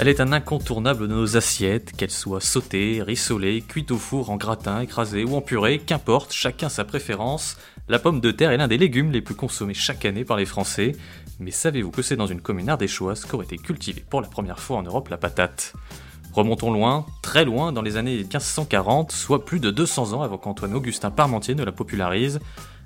Elle est un incontournable de nos assiettes, qu'elles soient sautées, rissolées, cuites au four, en gratin, écrasées ou en purée, qu'importe, chacun sa préférence. La pomme de terre est l'un des légumes les plus consommés chaque année par les Français. Mais savez-vous que c'est dans une commune ardéchoise qu'aurait été cultivée pour la première fois en Europe la patate? Remontons loin, très loin, dans les années 1540, soit plus de 200 ans avant qu'Antoine Augustin Parmentier ne la popularise.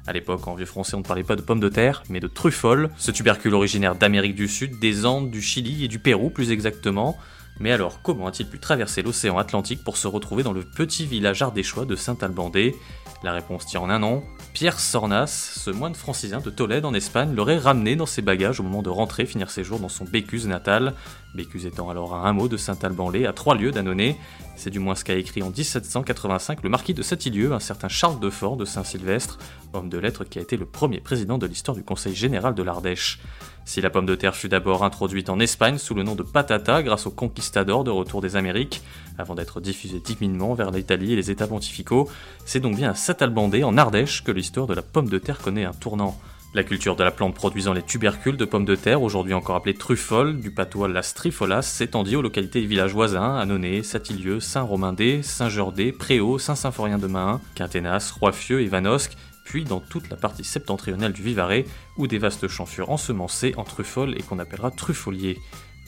À l'époque, en vieux français, on ne parlait pas de pommes de terre, mais de truffoles, ce tubercule originaire d'Amérique du Sud, des Andes, du Chili et du Pérou plus exactement. Mais alors, comment a-t-il pu traverser l'océan Atlantique pour se retrouver dans le petit village ardéchois de Saint-Albandé La réponse tient en un nom. Pierre Sornas, ce moine francisien de Tolède en Espagne, l'aurait ramené dans ses bagages au moment de rentrer finir ses jours dans son Bécuse natal. Bécuse étant alors à un mot de Saint-Alban-les, à trois lieues d'Annonay. C'est du moins ce qu'a écrit en 1785 le marquis de Satilieu, un certain Charles de Fort de Saint-Sylvestre, homme de lettres qui a été le premier président de l'histoire du Conseil général de l'Ardèche. Si la pomme de terre fut d'abord introduite en Espagne sous le nom de patata grâce aux conquistadors de retour des Amériques, avant d'être diffusée timidement vers l'Italie et les États pontificaux, c'est donc bien à Saint-Albandé, en Ardèche, que l'histoire de la pomme de terre connaît un tournant. La culture de la plante produisant les tubercules de pommes de terre, aujourd'hui encore appelées truffoles, du patois la strifolas, s'étendit aux localités et villages voisins, Annonay, Satilieu, Saint-Romain-des, Saint-Jourdais, Préau, Saint-Symphorien-de-Main, Quinténas, Roifieux et Vanosque, puis dans toute la partie septentrionale du Vivarais, où des vastes champs furent ensemencés en truffoles et qu'on appellera truffoliers.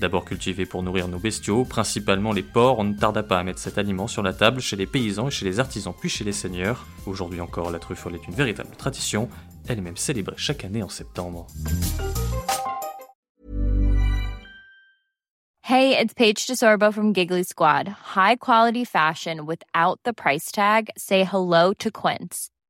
D'abord cultivés pour nourrir nos bestiaux, principalement les porcs, on ne tarda pas à mettre cet aliment sur la table chez les paysans et chez les artisans puis chez les seigneurs. Aujourd'hui encore, la truffole est une véritable tradition, elle est même célébrée chaque année en septembre. Hey, it's Paige DeSorbo from Giggly Squad. High quality fashion without the price tag. Say hello to Quince.